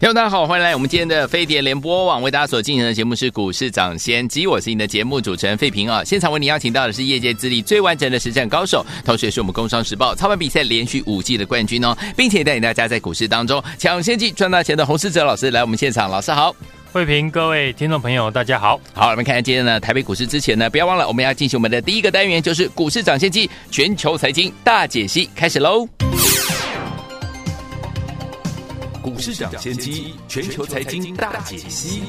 听众大家好，欢迎来我们今天的飞碟联播网，为大家所进行的节目是股市涨先机，我是你的节目主持人费平啊。现场为你邀请到的是业界资历最完整的实战高手，同时也是我们工商时报操盘比赛连续五季的冠军哦，并且带领大家在股市当中抢先机赚大钱的洪士哲老师来我们现场，老师好，费平，各位听众朋友大家好，好，我们看看今天呢台北股市之前呢，不要忘了我们要进行我们的第一个单元，就是股市涨先机全球财经大解析，开始喽。股市涨先机，全球财经大解析。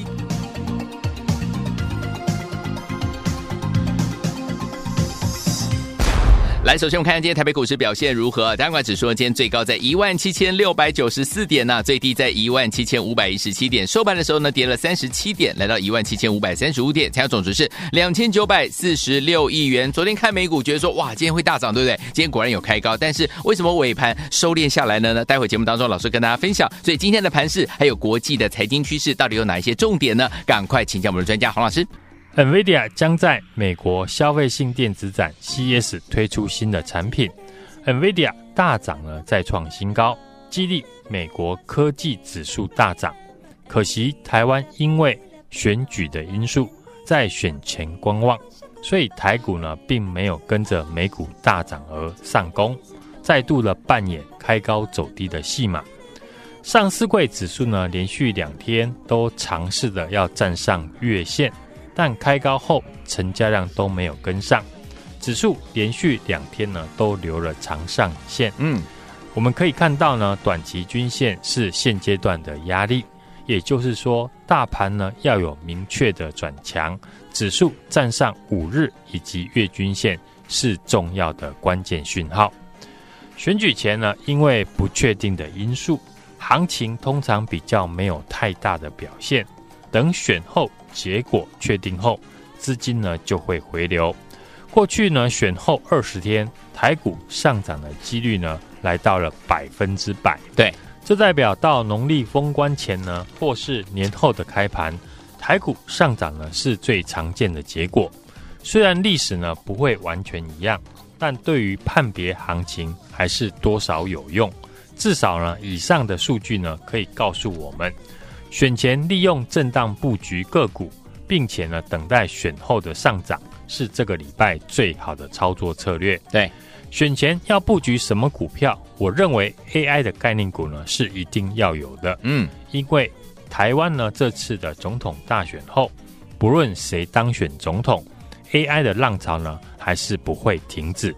来，首先我们看看今天台北股市表现如何？单管指数今天最高在一万七千六百九十四点呢，最低在一万七千五百一十七点。收盘的时候呢，跌了三十七点，来到一万七千五百三十五点。成交总值是两千九百四十六亿元。昨天看美股，觉得说哇，今天会大涨，对不对？今天果然有开高，但是为什么尾盘收敛下来了呢？待会节目当中，老师跟大家分享。所以今天的盘势还有国际的财经趋势，到底有哪一些重点呢？赶快请教我们的专家黄老师。NVIDIA 将在美国消费性电子展 CES 推出新的产品。NVIDIA 大涨了，再创新高，激励美国科技指数大涨。可惜台湾因为选举的因素，在选前观望，所以台股呢并没有跟着美股大涨而上攻，再度的扮演开高走低的戏码。上市柜指数呢连续两天都尝试着要站上月线。但开高后，成交量都没有跟上，指数连续两天呢都留了长上影线。嗯，我们可以看到呢，短期均线是现阶段的压力，也就是说，大盘呢要有明确的转强，指数站上五日以及月均线是重要的关键讯号。选举前呢，因为不确定的因素，行情通常比较没有太大的表现。等选后结果确定后，资金呢就会回流。过去呢选后二十天，台股上涨的几率呢来到了百分之百。对，这代表到农历封关前呢，或是年后的开盘，台股上涨呢是最常见的结果。虽然历史呢不会完全一样，但对于判别行情还是多少有用。至少呢，以上的数据呢可以告诉我们。选前利用震荡布局个股，并且呢等待选后的上涨，是这个礼拜最好的操作策略。对，选前要布局什么股票？我认为 AI 的概念股呢是一定要有的。嗯，因为台湾呢这次的总统大选后，不论谁当选总统，AI 的浪潮呢还是不会停止，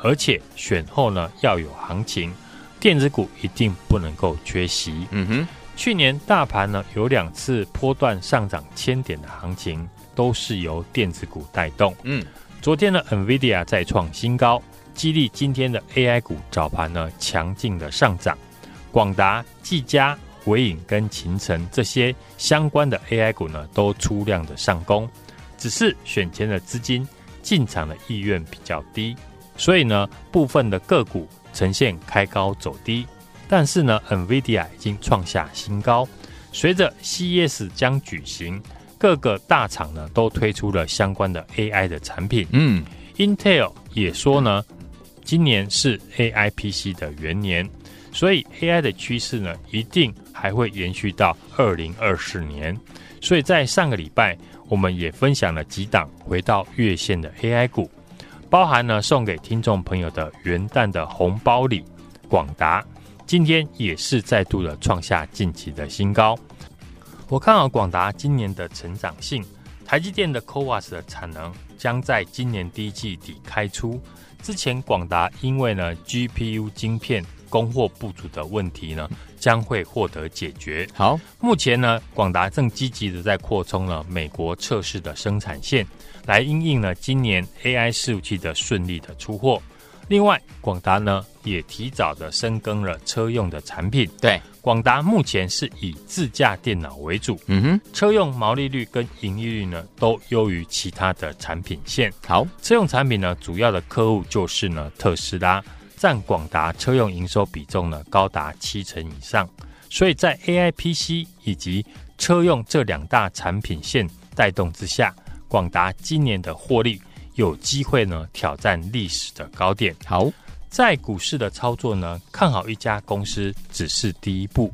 而且选后呢要有行情，电子股一定不能够缺席。嗯哼。去年大盘呢有两次波段上涨千点的行情，都是由电子股带动。嗯，昨天呢 NVIDIA 再创新高，激励今天的 AI 股早盘呢强劲的上涨。广达、技嘉、纬颖跟勤诚这些相关的 AI 股呢都出量的上攻，只是选前的资金进场的意愿比较低，所以呢部分的个股呈现开高走低。但是呢，NVIDIA 已经创下新高。随着 CES 将举行，各个大厂呢都推出了相关的 AI 的产品。嗯，Intel 也说呢，今年是 AI PC 的元年，所以 AI 的趋势呢一定还会延续到二零二四年。所以在上个礼拜，我们也分享了几档回到月线的 AI 股，包含呢送给听众朋友的元旦的红包礼，广达。今天也是再度的创下近期的新高。我看好广达今年的成长性，台积电的 CoWAS 的产能将在今年第一季底开出。之前广达因为呢 GPU 晶片供货不足的问题呢，将会获得解决。好，目前呢广达正积极的在扩充了美国测试的生产线。来因应呢今年 AI 服务器的顺利的出货。另外，广达呢也提早的深耕了车用的产品。对，广达目前是以自驾电脑为主。嗯哼，车用毛利率跟盈利率呢都优于其他的产品线。好，车用产品呢主要的客户就是呢特斯拉，占广达车用营收比重呢高达七成以上。所以在 AI PC 以及车用这两大产品线带动之下，广达今年的获利。有机会呢挑战历史的高点。好，在股市的操作呢，看好一家公司只是第一步，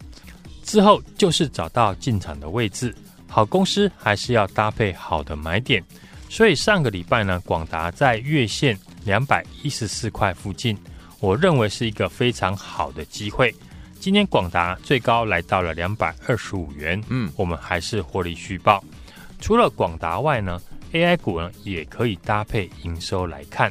之后就是找到进场的位置。好公司还是要搭配好的买点。所以上个礼拜呢，广达在月线两百一十四块附近，我认为是一个非常好的机会。今天广达最高来到了两百二十五元，嗯，我们还是获利续报。除了广达外呢，AI 股呢，也可以搭配营收来看。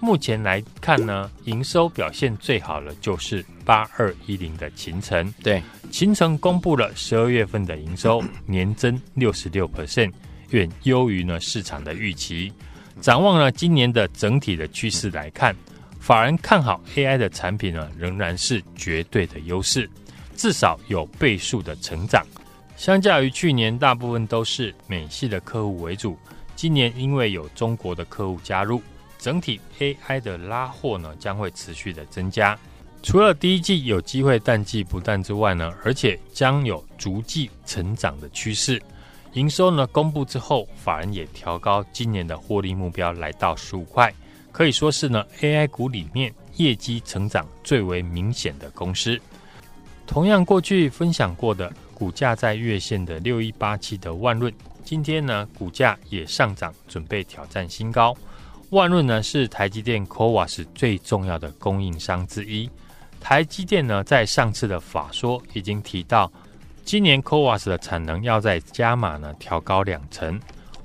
目前来看呢，营收表现最好的就是八二一零的秦城。对，秦城公布了十二月份的营收年增六十六 percent，远优于呢市场的预期。展望呢今年的整体的趋势来看，法人看好 AI 的产品呢，仍然是绝对的优势，至少有倍数的成长。相较于去年，大部分都是美系的客户为主。今年因为有中国的客户加入，整体 AI 的拉货呢将会持续的增加。除了第一季有机会淡季不淡之外呢，而且将有逐季成长的趋势。营收呢公布之后，法人也调高今年的获利目标来到十五块，可以说是呢 AI 股里面业绩成长最为明显的公司。同样过去分享过的股价在月线的六一八七的万润。今天呢，股价也上涨，准备挑战新高。万润呢是台积电 CoWoS 最重要的供应商之一。台积电呢在上次的法说已经提到，今年 CoWoS 的产能要在加码呢，调高两成。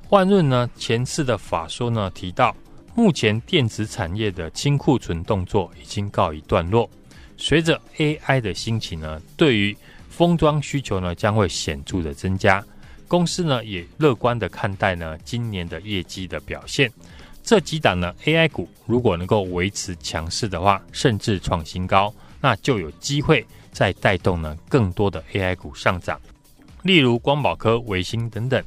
万润呢前次的法说呢提到，目前电子产业的清库存动作已经告一段落，随着 AI 的兴起呢，对于封装需求呢将会显著的增加。公司呢也乐观的看待呢今年的业绩的表现，这几档呢 AI 股如果能够维持强势的话，甚至创新高，那就有机会再带动呢更多的 AI 股上涨，例如光宝科、维星等等。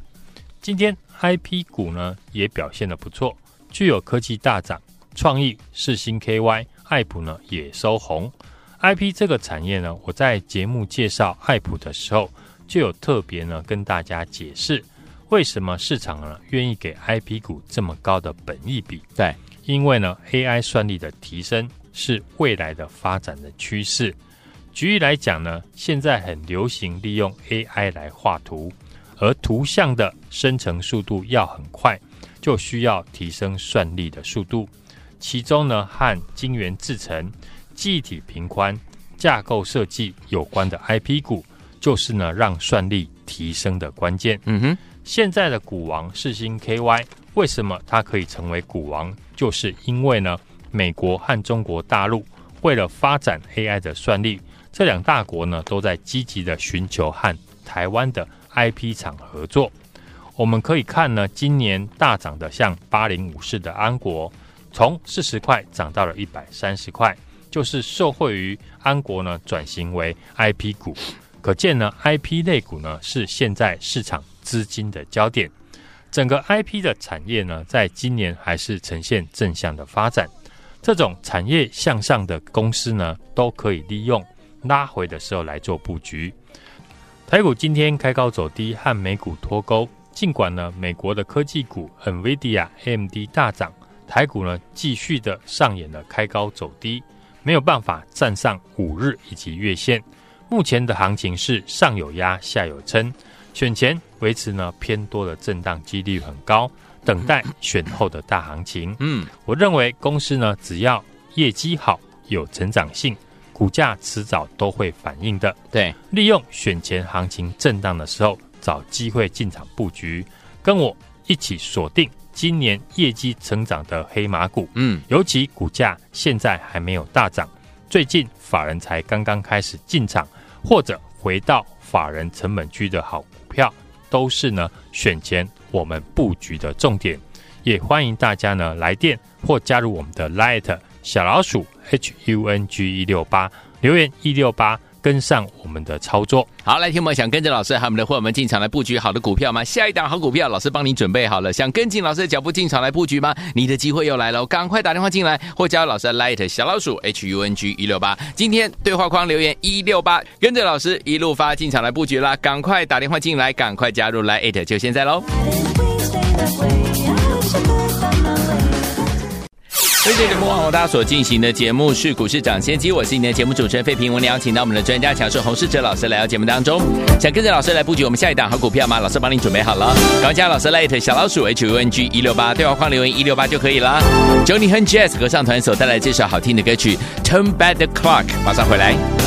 今天 IP 股呢也表现得不错，具有科技大涨，创意、世芯 KY、爱普呢也收红。IP 这个产业呢，我在节目介绍爱普的时候。就有特别呢，跟大家解释为什么市场呢愿意给 IP 股这么高的本益比。对，因为呢 AI 算力的提升是未来的发展的趋势。举例来讲呢，现在很流行利用 AI 来画图，而图像的生成速度要很快，就需要提升算力的速度。其中呢，和晶圆制程、记忆体频宽、架构设计有关的 IP 股。就是呢，让算力提升的关键。嗯哼，现在的股王世星 KY 为什么它可以成为股王？就是因为呢，美国和中国大陆为了发展 AI 的算力，这两大国呢都在积极的寻求和台湾的 IP 厂合作。我们可以看呢，今年大涨的像八零五四的安国，从四十块涨到了一百三十块，就是受惠于安国呢转型为 IP 股。可见呢，IP 类股呢是现在市场资金的焦点。整个 IP 的产业呢，在今年还是呈现正向的发展。这种产业向上的公司呢，都可以利用拉回的时候来做布局。台股今天开高走低，和美股脱钩。尽管呢，美国的科技股 NVIDIA、AMD 大涨，台股呢继续的上演了开高走低，没有办法站上五日以及月线。目前的行情是上有压，下有撑，选前维持呢偏多的震荡几率很高，等待选后的大行情。嗯，我认为公司呢只要业绩好，有成长性，股价迟早都会反应的。对，利用选前行情震荡的时候找机会进场布局，跟我一起锁定今年业绩成长的黑马股。嗯，尤其股价现在还没有大涨，最近法人才刚刚开始进场。或者回到法人成本区的好股票，都是呢选前我们布局的重点。也欢迎大家呢来电或加入我们的 Light 小老鼠 H U N G 一六八留言一六八。跟上我们的操作，好，来听我们想跟着老师和我们的伙伴们进场来布局好的股票吗？下一档好股票，老师帮你准备好了，想跟进老师的脚步进场来布局吗？你的机会又来了，赶快打电话进来，或加老师的 Light 小老鼠 H U N G 一六八，今天对话框留言一六八，跟着老师一路发进场来布局啦，赶快打电话进来，赶快加入 Light，就现在喽。谢谢节目大家所进行的节目是股市抢先机，我是你的节目主持人费平。我们邀请到我们的专家强势洪世哲老师来到节目当中，想跟着老师来布局我们下一档好股票吗？老师帮你准备好了，高加老师 Late 小老鼠 H U N G 一六八对话框留言一六八就可以了。Johnny 和 Jazz 合唱团所带来这首好听的歌曲 Turn Back the Clock，马上回来。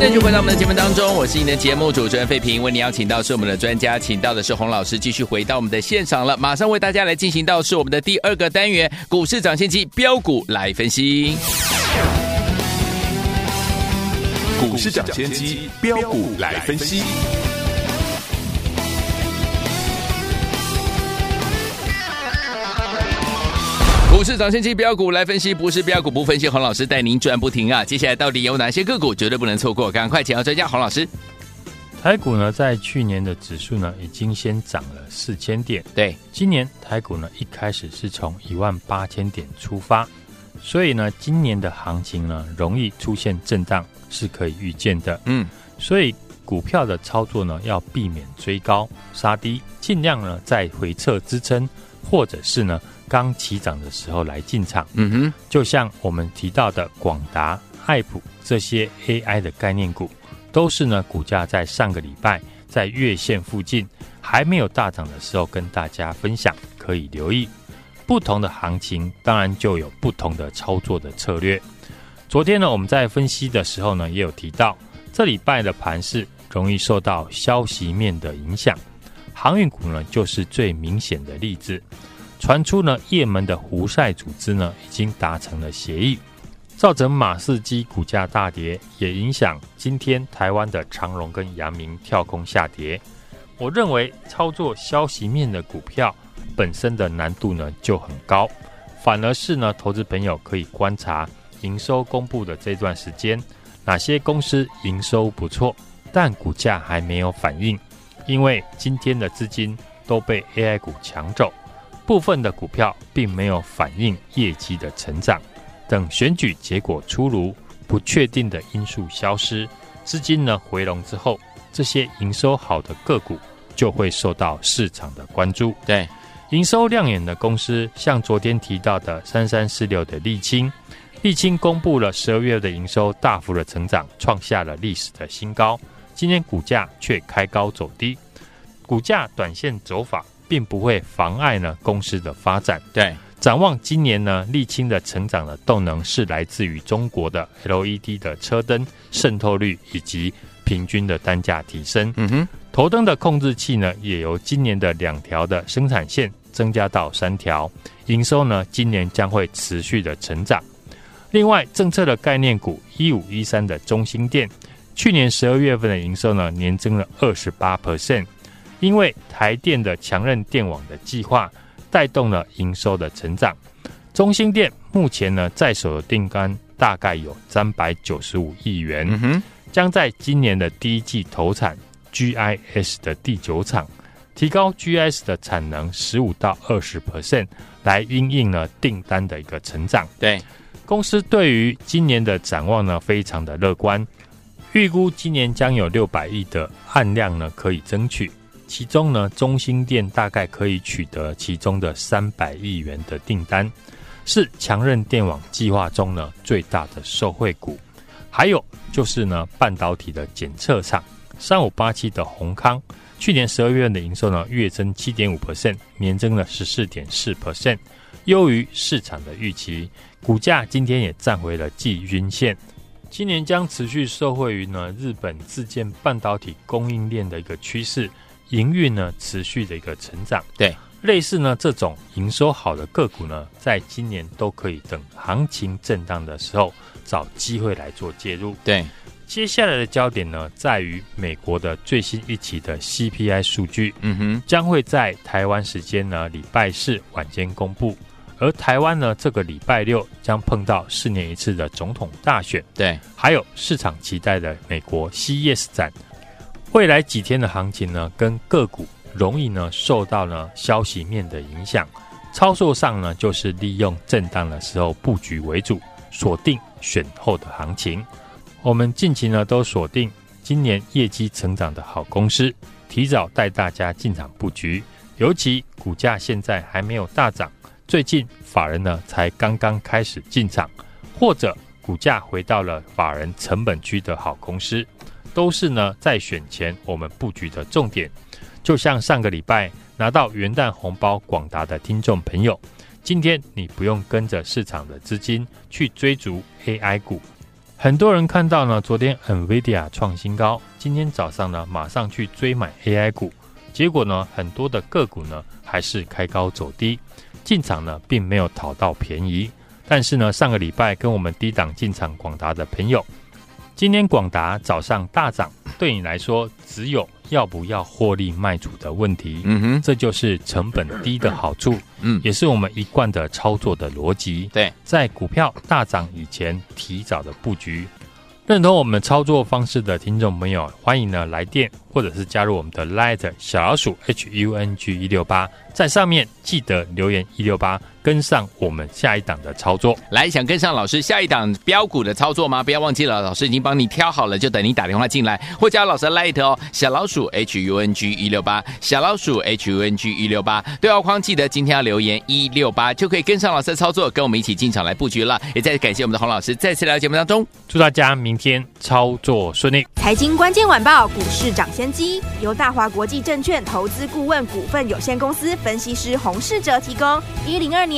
继续回到我们的节目当中，我是你的节目主持人费平，为你邀请到是我们的专家，请到的是洪老师，继续回到我们的现场了。马上为大家来进行到是我们的第二个单元——股市涨先机标股来分析。股市涨先机标股来分析。股市涨先机标股来分析，不是标股不分析。洪老师带您赚不停啊！接下来到底有哪些个股绝对不能错过？赶快请到专家洪老师。台股呢，在去年的指数呢，已经先涨了四千点。对，今年台股呢，一开始是从一万八千点出发，所以呢，今年的行情呢，容易出现震荡，是可以预见的。嗯，所以股票的操作呢，要避免追高杀低，尽量呢在回撤支撑，或者是呢。刚起涨的时候来进场，嗯哼，就像我们提到的广达、爱普这些 AI 的概念股，都是呢股价在上个礼拜在月线附近还没有大涨的时候跟大家分享，可以留意不同的行情，当然就有不同的操作的策略。昨天呢我们在分析的时候呢也有提到，这礼拜的盘势容易受到消息面的影响，航运股呢就是最明显的例子。传出呢，也门的胡塞组织呢已经达成了协议，造成马士基股价大跌，也影响今天台湾的长荣跟阳明跳空下跌。我认为操作消息面的股票本身的难度呢就很高，反而是呢投资朋友可以观察营收公布的这段时间，哪些公司营收不错，但股价还没有反应，因为今天的资金都被 AI 股抢走。部分的股票并没有反映业绩的成长，等选举结果出炉，不确定的因素消失，资金呢回笼之后，这些营收好的个股就会受到市场的关注。对，营收亮眼的公司，像昨天提到的三三四六的沥青，沥青公布了十二月的营收大幅的成长，创下了历史的新高，今天股价却开高走低，股价短线走法。并不会妨碍呢公司的发展。对，展望今年呢，沥青的成长的动能是来自于中国的 LED 的车灯渗透率以及平均的单价提升。嗯哼，头灯的控制器呢，也由今年的两条的生产线增加到三条，营收呢今年将会持续的成长。另外，政策的概念股一五一三的中心店，去年十二月份的营收呢年增了二十八 percent。因为台电的强韧电网的计划带动了营收的成长，中兴电目前呢在手的订单大概有三百九十五亿元，将在今年的第一季投产 GIS 的第九厂，提高 GIS 的产能十五到二十 percent，来因应呢订单的一个成长。对，公司对于今年的展望呢非常的乐观，预估今年将有六百亿的案量呢可以争取。其中呢，中兴电大概可以取得其中的三百亿元的订单，是强韧电网计划中呢最大的受惠股。还有就是呢，半导体的检测厂三五八七的宏康，去年十二月的营收呢月增七点五 percent，年增了十四点四 percent，优于市场的预期。股价今天也站回了季均线，今年将持续受惠于呢日本自建半导体供应链的一个趋势。营运呢持续的一个成长，对，类似呢这种营收好的个股呢，在今年都可以等行情震荡的时候找机会来做介入。对，接下来的焦点呢，在于美国的最新一期的 CPI 数据，嗯哼，将会在台湾时间呢礼拜四晚间公布，而台湾呢这个礼拜六将碰到四年一次的总统大选，对，还有市场期待的美国 CES 展。未来几天的行情呢，跟个股容易呢受到呢消息面的影响，操作上呢就是利用震荡的时候布局为主，锁定选后的行情。我们近期呢都锁定今年业绩成长的好公司，提早带大家进场布局。尤其股价现在还没有大涨，最近法人呢才刚刚开始进场，或者股价回到了法人成本区的好公司。都是呢，在选前我们布局的重点。就像上个礼拜拿到元旦红包广达的听众朋友，今天你不用跟着市场的资金去追逐 AI 股。很多人看到呢，昨天 NVIDIA 创新高，今天早上呢马上去追买 AI 股，结果呢很多的个股呢还是开高走低，进场呢并没有讨到便宜。但是呢上个礼拜跟我们低档进场广达的朋友。今天广达早上大涨，对你来说只有要不要获利卖出的问题。嗯哼，这就是成本低的好处，嗯，也是我们一贯的操作的逻辑。对，在股票大涨以前提早的布局。认同我们操作方式的听众朋友，欢迎呢来电或者是加入我们的 Light 小老鼠 H U N G 一六八，在上面记得留言一六八。跟上我们下一档的操作，来想跟上老师下一档标股的操作吗？不要忘记了，老师已经帮你挑好了，就等你打电话进来，或加老师的 Light 哦，小老鼠 H U N G 一六八，小老鼠 H U N G 一六八，对话框记得今天要留言一六八，就可以跟上老师的操作，跟我们一起进场来布局了。也再次感谢我们的洪老师再次来到节目当中，祝大家明天操作顺利。财经关键晚报股市涨先机由大华国际证券投资顾问股份有限公司分析师洪世哲提供，一零二年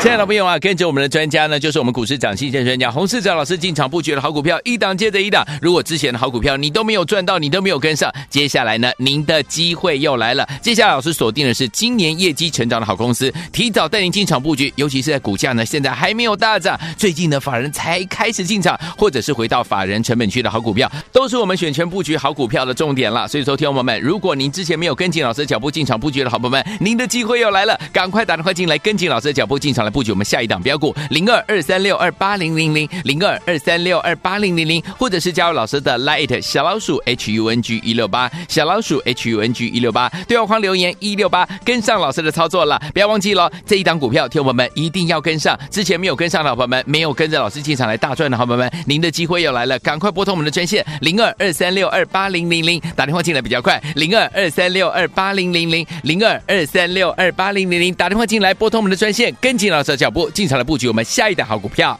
亲爱的朋友啊，跟着我们的专家呢，就是我们股市涨新线专家洪士哲老师进场布局的好股票，一档接着一档。如果之前的好股票你都没有赚到，你都没有跟上，接下来呢，您的机会又来了。接下来老师锁定的是今年业绩成长的好公司，提早带您进场布局，尤其是在股价呢现在还没有大涨，最近呢法人才开始进场，或者是回到法人成本区的好股票，都是我们选权布局好股票的重点了。所以说，听众们，如果您之前没有跟紧老师脚步进场布局的好朋友们，您的机会又来了，赶快打电话进来跟紧老师的脚步进场来布局我们下一档标股零二二三六二八零零零零二二三六二八零零零，或者是加入老师的 Light 小老鼠 H U N G 一六八小老鼠 H U N G 一六八对话框留言一六八，跟上老师的操作了，不要忘记了这一档股票，听我们一定要跟上。之前没有跟上的好朋友们，没有跟着老师进场来大赚的好朋友们，您的机会又来了，赶快拨通我们的专线零二二三六二八零零零，打电话进来比较快，零二二三六二八零零零零二二三六二八零零零，打电话进来拨通我们的专线，跟紧老师的脚步。进场来布局我们下一档好股票。